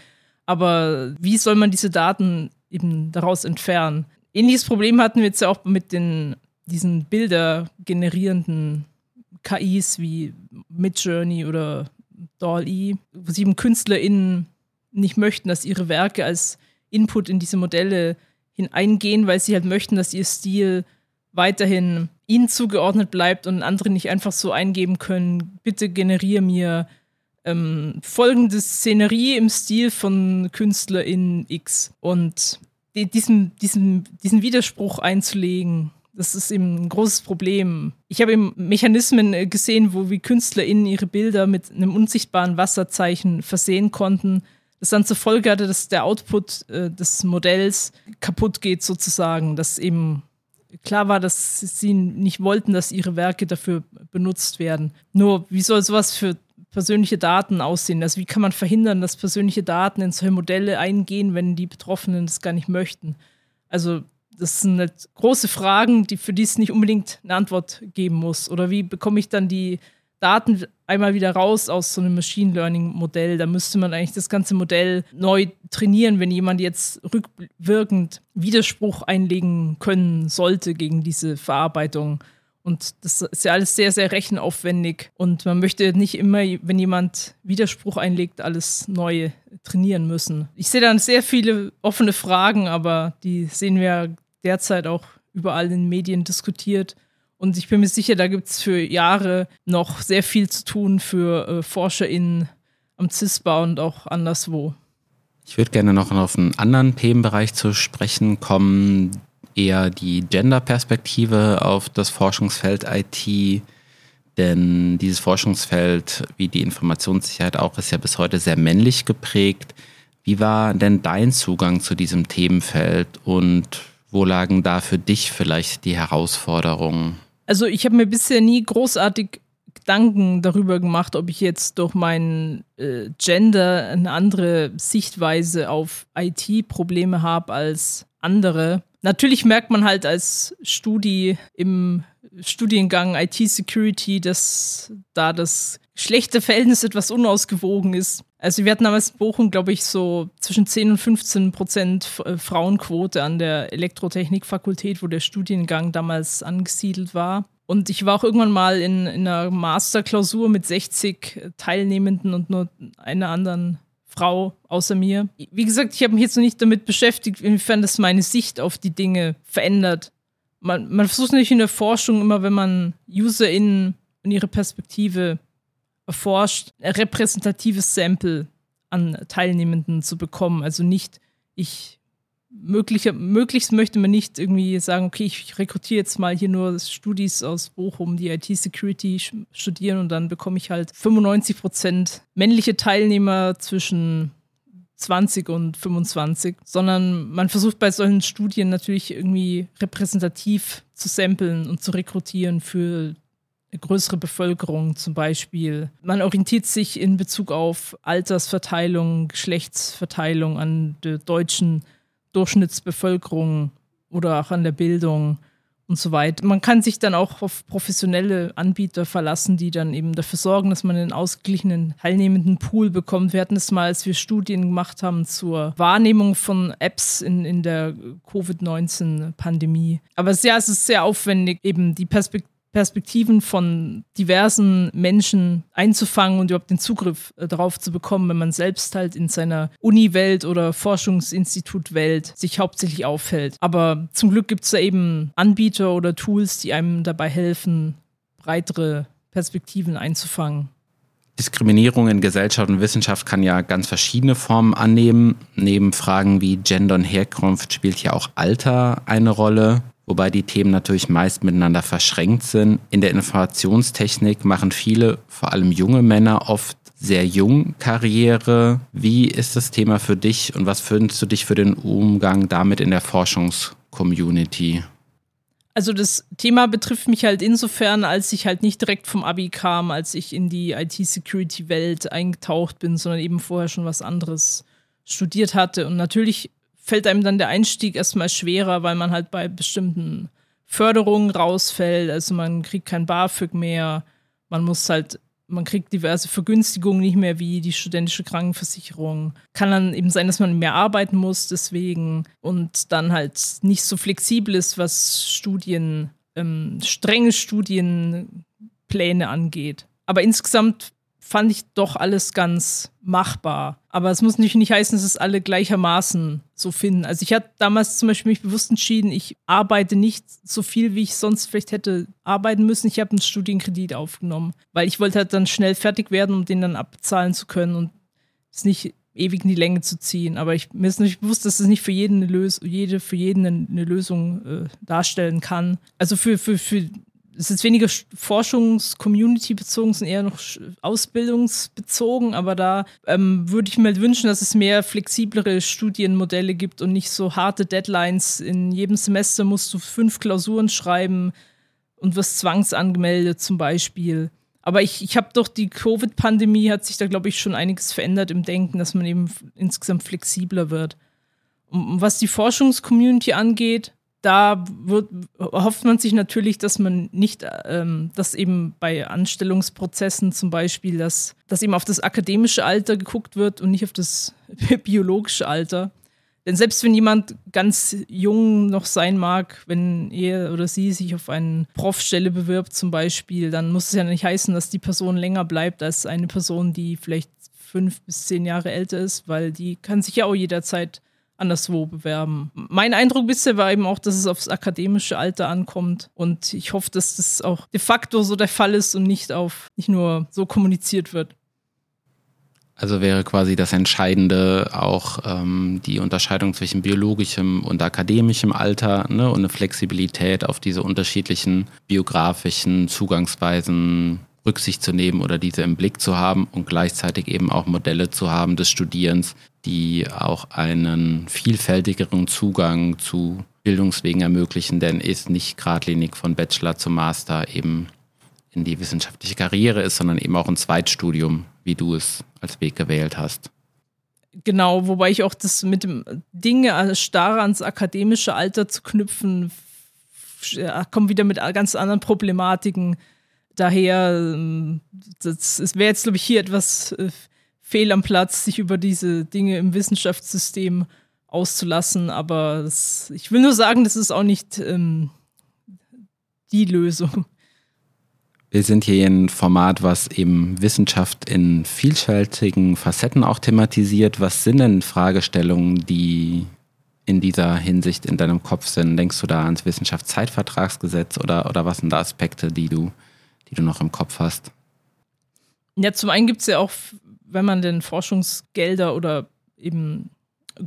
Aber wie soll man diese Daten eben daraus entfernen? Ähnliches Problem hatten wir jetzt ja auch mit den, diesen Bilder generierenden KIs wie Midjourney oder DALL-E, wo sie eben KünstlerInnen nicht möchten, dass ihre Werke als Input in diese Modelle hineingehen, weil sie halt möchten, dass ihr Stil weiterhin ihnen zugeordnet bleibt und andere nicht einfach so eingeben können, bitte generiere mir ähm, folgende Szenerie im Stil von Künstlerin X. Und die, diesen, diesen, diesen Widerspruch einzulegen, das ist eben ein großes Problem. Ich habe eben Mechanismen äh, gesehen, wo wie KünstlerInnen ihre Bilder mit einem unsichtbaren Wasserzeichen versehen konnten, das dann zur Folge hatte, dass der Output äh, des Modells kaputt geht, sozusagen. Dass eben klar war, dass sie nicht wollten, dass ihre Werke dafür benutzt werden. Nur, wie soll sowas für persönliche Daten aussehen? Also wie kann man verhindern, dass persönliche Daten in solche Modelle eingehen, wenn die Betroffenen das gar nicht möchten? Also das sind halt große Fragen, die, für die es nicht unbedingt eine Antwort geben muss. Oder wie bekomme ich dann die Daten einmal wieder raus aus so einem Machine Learning Modell. Da müsste man eigentlich das ganze Modell neu trainieren, wenn jemand jetzt rückwirkend Widerspruch einlegen können sollte gegen diese Verarbeitung. Und das ist ja alles sehr, sehr rechenaufwendig. Und man möchte nicht immer, wenn jemand Widerspruch einlegt, alles neu trainieren müssen. Ich sehe dann sehr viele offene Fragen, aber die sehen wir derzeit auch überall in den Medien diskutiert. Und ich bin mir sicher, da gibt es für Jahre noch sehr viel zu tun für äh, ForscherInnen am CISPA und auch anderswo. Ich würde gerne noch auf einen anderen Themenbereich zu sprechen kommen, eher die Gender-Perspektive auf das Forschungsfeld IT. Denn dieses Forschungsfeld, wie die Informationssicherheit auch, ist ja bis heute sehr männlich geprägt. Wie war denn dein Zugang zu diesem Themenfeld und wo lagen da für dich vielleicht die Herausforderungen? Also ich habe mir bisher nie großartig Gedanken darüber gemacht, ob ich jetzt durch mein äh, Gender eine andere Sichtweise auf IT-Probleme habe als andere. Natürlich merkt man halt als Studi im Studiengang IT-Security, dass da das schlechte Verhältnis etwas unausgewogen ist. Also wir hatten damals in Bochum, glaube ich, so zwischen 10 und 15 Prozent äh, Frauenquote an der Elektrotechnikfakultät, wo der Studiengang damals angesiedelt war. Und ich war auch irgendwann mal in, in einer Masterklausur mit 60 Teilnehmenden und nur einer anderen Frau außer mir. Wie gesagt, ich habe mich jetzt noch nicht damit beschäftigt, inwiefern das meine Sicht auf die Dinge verändert. Man, man versucht natürlich in der Forschung immer, wenn man UserInnen und ihre Perspektive erforscht, ein repräsentatives Sample an Teilnehmenden zu bekommen. Also nicht, ich möglicher, möglichst möchte man nicht irgendwie sagen, okay, ich rekrutiere jetzt mal hier nur Studis aus Bochum, die IT-Security studieren und dann bekomme ich halt 95 Prozent männliche Teilnehmer zwischen 20 und 25, sondern man versucht bei solchen Studien natürlich irgendwie repräsentativ zu samplen und zu rekrutieren für größere Bevölkerung zum Beispiel. Man orientiert sich in Bezug auf Altersverteilung, Geschlechtsverteilung an der deutschen Durchschnittsbevölkerung oder auch an der Bildung und so weiter. Man kann sich dann auch auf professionelle Anbieter verlassen, die dann eben dafür sorgen, dass man einen ausgeglichenen teilnehmenden Pool bekommt. Wir hatten es mal, als wir Studien gemacht haben zur Wahrnehmung von Apps in, in der Covid-19-Pandemie. Aber ja, es ist sehr aufwendig, eben die Perspektive Perspektiven von diversen Menschen einzufangen und überhaupt den Zugriff äh, darauf zu bekommen, wenn man selbst halt in seiner Uni-Welt oder Forschungsinstitut-Welt sich hauptsächlich aufhält. Aber zum Glück gibt es da eben Anbieter oder Tools, die einem dabei helfen, breitere Perspektiven einzufangen. Diskriminierung in Gesellschaft und Wissenschaft kann ja ganz verschiedene Formen annehmen. Neben Fragen wie Gender und Herkunft spielt ja auch Alter eine Rolle. Wobei die Themen natürlich meist miteinander verschränkt sind. In der Informationstechnik machen viele, vor allem junge Männer, oft sehr jung Karriere. Wie ist das Thema für dich und was findest du dich für den Umgang damit in der Forschungscommunity? Also das Thema betrifft mich halt insofern, als ich halt nicht direkt vom Abi kam, als ich in die IT-Security-Welt eingetaucht bin, sondern eben vorher schon was anderes studiert hatte. Und natürlich fällt einem dann der Einstieg erstmal schwerer, weil man halt bei bestimmten Förderungen rausfällt. Also man kriegt kein BAföG mehr, man muss halt man kriegt diverse Vergünstigungen nicht mehr, wie die studentische Krankenversicherung. Kann dann eben sein, dass man mehr arbeiten muss, deswegen und dann halt nicht so flexibel ist, was Studien, ähm, strenge Studienpläne angeht. Aber insgesamt fand ich doch alles ganz machbar. Aber es muss natürlich nicht heißen, dass es alle gleichermaßen so finden. Also ich hatte damals zum Beispiel mich bewusst entschieden, ich arbeite nicht so viel, wie ich sonst vielleicht hätte arbeiten müssen. Ich habe einen Studienkredit aufgenommen, weil ich wollte halt dann schnell fertig werden, um den dann abzahlen zu können und es nicht ewig in die Länge zu ziehen. Aber ich, mir ist natürlich bewusst, dass es nicht für jeden eine Lösung, jede für jeden eine Lösung äh, darstellen kann. Also für, für, für es ist weniger Forschungs-Community bezogen, sind eher noch ausbildungsbezogen, aber da ähm, würde ich mir halt wünschen, dass es mehr flexiblere Studienmodelle gibt und nicht so harte Deadlines. In jedem Semester musst du fünf Klausuren schreiben und wirst zwangsangemeldet zum Beispiel. Aber ich, ich habe doch die Covid-Pandemie, hat sich da, glaube ich, schon einiges verändert im Denken, dass man eben insgesamt flexibler wird. Und was die Forschungscommunity angeht, da wird, hofft man sich natürlich, dass man nicht, ähm, dass eben bei Anstellungsprozessen zum Beispiel, dass, dass eben auf das akademische Alter geguckt wird und nicht auf das biologische Alter. Denn selbst wenn jemand ganz jung noch sein mag, wenn er oder sie sich auf eine Profstelle bewirbt zum Beispiel, dann muss es ja nicht heißen, dass die Person länger bleibt als eine Person, die vielleicht fünf bis zehn Jahre älter ist, weil die kann sich ja auch jederzeit anderswo bewerben. Mein Eindruck bisher war eben auch, dass es aufs akademische Alter ankommt und ich hoffe, dass das auch de facto so der Fall ist und nicht auf nicht nur so kommuniziert wird. Also wäre quasi das Entscheidende auch ähm, die Unterscheidung zwischen biologischem und akademischem Alter ne, und eine Flexibilität auf diese unterschiedlichen biografischen Zugangsweisen Rücksicht zu nehmen oder diese im Blick zu haben und gleichzeitig eben auch Modelle zu haben des Studierens, die auch einen vielfältigeren Zugang zu Bildungswegen ermöglichen, denn ist nicht geradlinig von Bachelor zu Master eben in die wissenschaftliche Karriere ist, sondern eben auch ein Zweitstudium, wie du es als Weg gewählt hast. Genau, wobei ich auch das mit dem Dinge starr ans akademische Alter zu knüpfen, kommt wieder mit ganz anderen Problematiken daher. Ähm, das wäre jetzt, glaube ich, hier etwas äh, fehl am Platz, sich über diese Dinge im Wissenschaftssystem auszulassen. Aber das, ich will nur sagen, das ist auch nicht ähm, die Lösung. Wir sind hier ein Format, was eben Wissenschaft in vielfältigen Facetten auch thematisiert. Was sind denn Fragestellungen, die in dieser Hinsicht in deinem Kopf sind? Denkst du da ans Wissenschaftszeitvertragsgesetz oder, oder was sind da Aspekte, die du, die du noch im Kopf hast? Ja, zum einen gibt es ja auch wenn man denn Forschungsgelder oder eben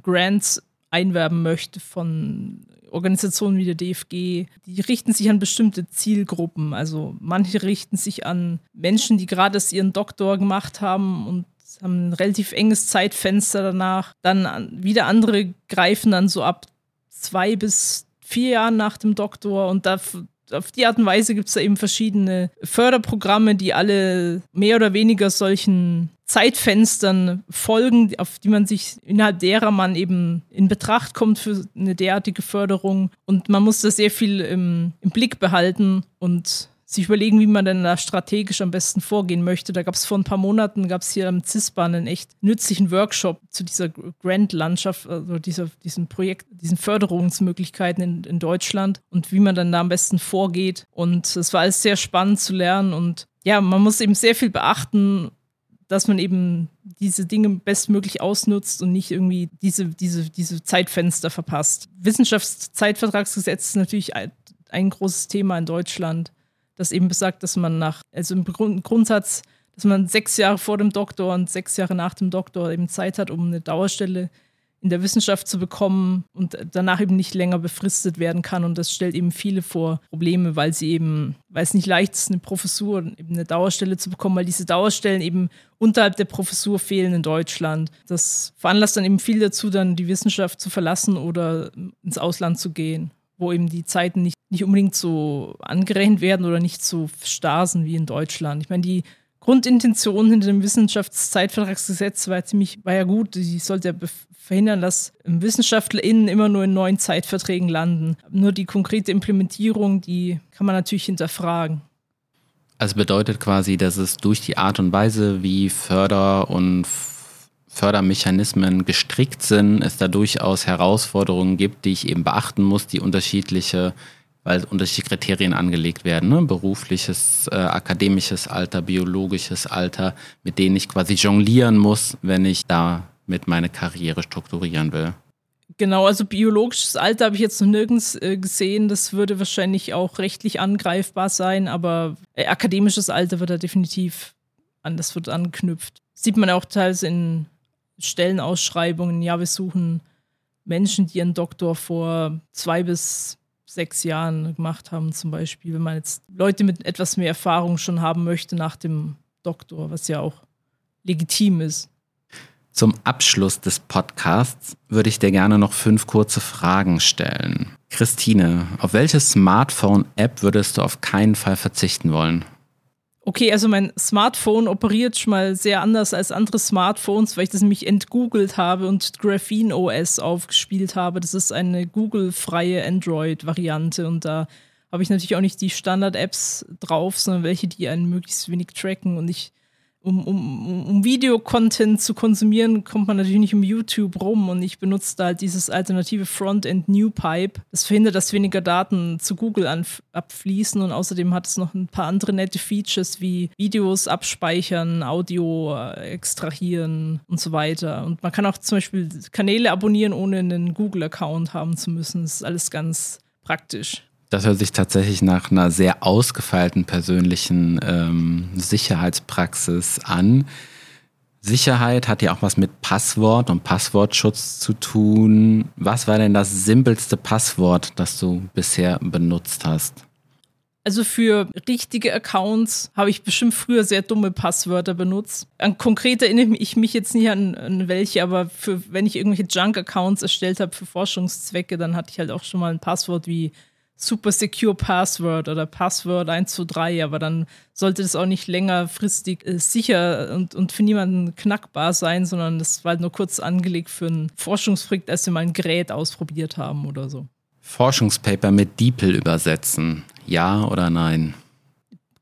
Grants einwerben möchte von Organisationen wie der DFG, die richten sich an bestimmte Zielgruppen. Also manche richten sich an Menschen, die gerade ihren Doktor gemacht haben und haben ein relativ enges Zeitfenster danach. Dann wieder andere greifen dann so ab zwei bis vier Jahren nach dem Doktor und da auf die Art und Weise gibt es da eben verschiedene Förderprogramme, die alle mehr oder weniger solchen Zeitfenstern folgen, auf die man sich, innerhalb derer man eben in Betracht kommt für eine derartige Förderung. Und man muss da sehr viel im, im Blick behalten und sich überlegen, wie man denn da strategisch am besten vorgehen möchte. Da gab es vor ein paar Monaten, gab es hier am CISPA einen echt nützlichen Workshop zu dieser Grant-Landschaft, also dieser, diesem Projekt, diesen Förderungsmöglichkeiten in, in Deutschland und wie man dann da am besten vorgeht. Und es war alles sehr spannend zu lernen und ja, man muss eben sehr viel beachten, dass man eben diese Dinge bestmöglich ausnutzt und nicht irgendwie diese, diese, diese Zeitfenster verpasst. Wissenschaftszeitvertragsgesetz ist natürlich ein, ein großes Thema in Deutschland das eben besagt, dass man nach, also im Grund, Grundsatz, dass man sechs Jahre vor dem Doktor und sechs Jahre nach dem Doktor eben Zeit hat, um eine Dauerstelle in der Wissenschaft zu bekommen und danach eben nicht länger befristet werden kann. Und das stellt eben viele vor Probleme, weil sie eben, weil es nicht leicht ist, eine Professur, eben eine Dauerstelle zu bekommen, weil diese Dauerstellen eben unterhalb der Professur fehlen in Deutschland. Das veranlasst dann eben viel dazu, dann die Wissenschaft zu verlassen oder ins Ausland zu gehen, wo eben die Zeiten nicht, nicht unbedingt so angerechnet werden oder nicht so starr wie in Deutschland. Ich meine, die Grundintention hinter dem Wissenschaftszeitvertragsgesetz war ziemlich, war ja gut. Sie sollte ja verhindern, dass WissenschaftlerInnen immer nur in neuen Zeitverträgen landen. Nur die konkrete Implementierung, die kann man natürlich hinterfragen. Also bedeutet quasi, dass es durch die Art und Weise, wie Förder- und Fördermechanismen gestrickt sind, es da durchaus Herausforderungen gibt, die ich eben beachten muss, die unterschiedliche weil unterschiedliche Kriterien angelegt werden. Ne? Berufliches, äh, akademisches Alter, biologisches Alter, mit denen ich quasi jonglieren muss, wenn ich da mit meine Karriere strukturieren will. Genau, also biologisches Alter habe ich jetzt noch nirgends äh, gesehen. Das würde wahrscheinlich auch rechtlich angreifbar sein, aber äh, akademisches Alter wird da definitiv an, das wird anknüpft. Sieht man auch teils in Stellenausschreibungen. Ja, wir suchen Menschen, die ihren Doktor vor zwei bis sechs Jahren gemacht haben, zum Beispiel, wenn man jetzt Leute mit etwas mehr Erfahrung schon haben möchte nach dem Doktor, was ja auch legitim ist. Zum Abschluss des Podcasts würde ich dir gerne noch fünf kurze Fragen stellen. Christine, auf welche Smartphone-App würdest du auf keinen Fall verzichten wollen? Okay, also mein Smartphone operiert schon mal sehr anders als andere Smartphones, weil ich das nämlich entgoogelt habe und Graphene OS aufgespielt habe. Das ist eine Google-freie Android-Variante und da habe ich natürlich auch nicht die Standard-Apps drauf, sondern welche, die einen möglichst wenig tracken. Und ich um, um, um Videocontent zu konsumieren, kommt man natürlich nicht um YouTube rum und ich benutze da halt dieses alternative Frontend NewPipe. Das verhindert, dass weniger Daten zu Google abfließen und außerdem hat es noch ein paar andere nette Features wie Videos abspeichern, Audio äh, extrahieren und so weiter. Und man kann auch zum Beispiel Kanäle abonnieren, ohne einen Google-Account haben zu müssen. Das ist alles ganz praktisch. Das hört sich tatsächlich nach einer sehr ausgefeilten persönlichen ähm, Sicherheitspraxis an. Sicherheit hat ja auch was mit Passwort und Passwortschutz zu tun. Was war denn das simpelste Passwort, das du bisher benutzt hast? Also für richtige Accounts habe ich bestimmt früher sehr dumme Passwörter benutzt. An konkret erinnere ich mich jetzt nicht an, an welche, aber für, wenn ich irgendwelche Junk-Accounts erstellt habe für Forschungszwecke, dann hatte ich halt auch schon mal ein Passwort wie super secure Password oder Passwort 123, aber dann sollte das auch nicht längerfristig äh, sicher und, und für niemanden knackbar sein, sondern das war halt nur kurz angelegt für ein Forschungsprojekt, als wir mal ein Gerät ausprobiert haben oder so. Forschungspaper mit DeepL übersetzen, ja oder nein?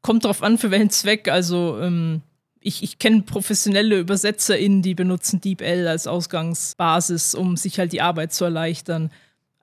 Kommt drauf an, für welchen Zweck. Also ähm, ich, ich kenne professionelle UbersetzerInnen, die benutzen DeepL als Ausgangsbasis, um sich halt die Arbeit zu erleichtern.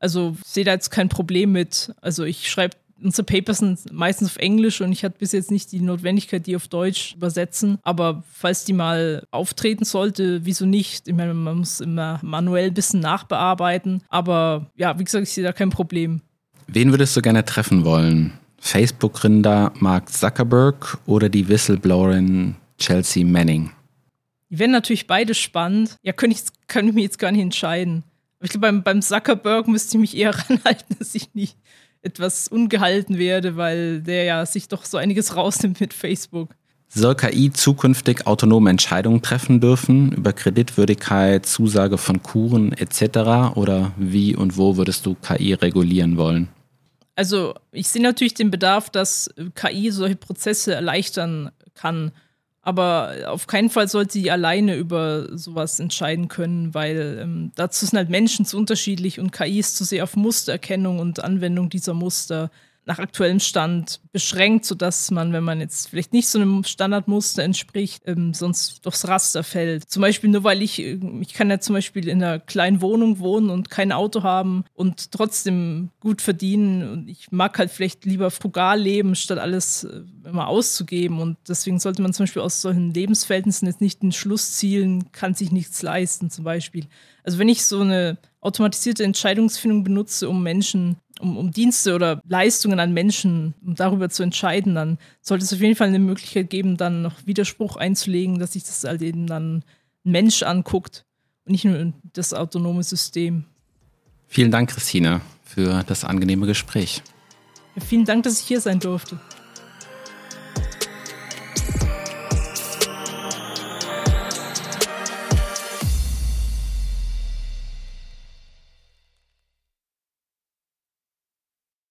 Also sehe da jetzt kein Problem mit. Also ich schreibe, unsere Papers sind meistens auf Englisch und ich hatte bis jetzt nicht die Notwendigkeit, die auf Deutsch übersetzen. Aber falls die mal auftreten sollte, wieso nicht? Ich meine, man muss immer manuell ein bisschen nachbearbeiten. Aber ja, wie gesagt, ich sehe da kein Problem. Wen würdest du gerne treffen wollen? Facebook-Gründer Mark Zuckerberg oder die Whistleblowerin Chelsea Manning? Die wären natürlich beide spannend. Ja, könnte ich, könnte ich mir jetzt gar nicht entscheiden. Ich glaube, beim, beim Zuckerberg müsste ich mich eher ranhalten, dass ich nicht etwas ungehalten werde, weil der ja sich doch so einiges rausnimmt mit Facebook. Soll KI zukünftig autonome Entscheidungen treffen dürfen über Kreditwürdigkeit, Zusage von Kuren etc. Oder wie und wo würdest du KI regulieren wollen? Also ich sehe natürlich den Bedarf, dass KI solche Prozesse erleichtern kann. Aber auf keinen Fall sollte sie alleine über sowas entscheiden können, weil ähm, dazu sind halt Menschen zu unterschiedlich und KI ist zu sehr auf Mustererkennung und Anwendung dieser Muster nach aktuellem Stand beschränkt, sodass man, wenn man jetzt vielleicht nicht so einem Standardmuster entspricht, ähm, sonst durchs Raster fällt. Zum Beispiel nur weil ich, ich kann ja zum Beispiel in einer kleinen Wohnung wohnen und kein Auto haben und trotzdem gut verdienen und ich mag halt vielleicht lieber frugal leben, statt alles äh, immer auszugeben und deswegen sollte man zum Beispiel aus solchen Lebensverhältnissen jetzt nicht den Schluss zielen, kann sich nichts leisten zum Beispiel. Also wenn ich so eine automatisierte Entscheidungsfindung benutze, um Menschen um, um Dienste oder Leistungen an Menschen, um darüber zu entscheiden, dann sollte es auf jeden Fall eine Möglichkeit geben, dann noch Widerspruch einzulegen, dass sich das halt eben dann ein Mensch anguckt und nicht nur das autonome System. Vielen Dank, Christine, für das angenehme Gespräch. Vielen Dank, dass ich hier sein durfte.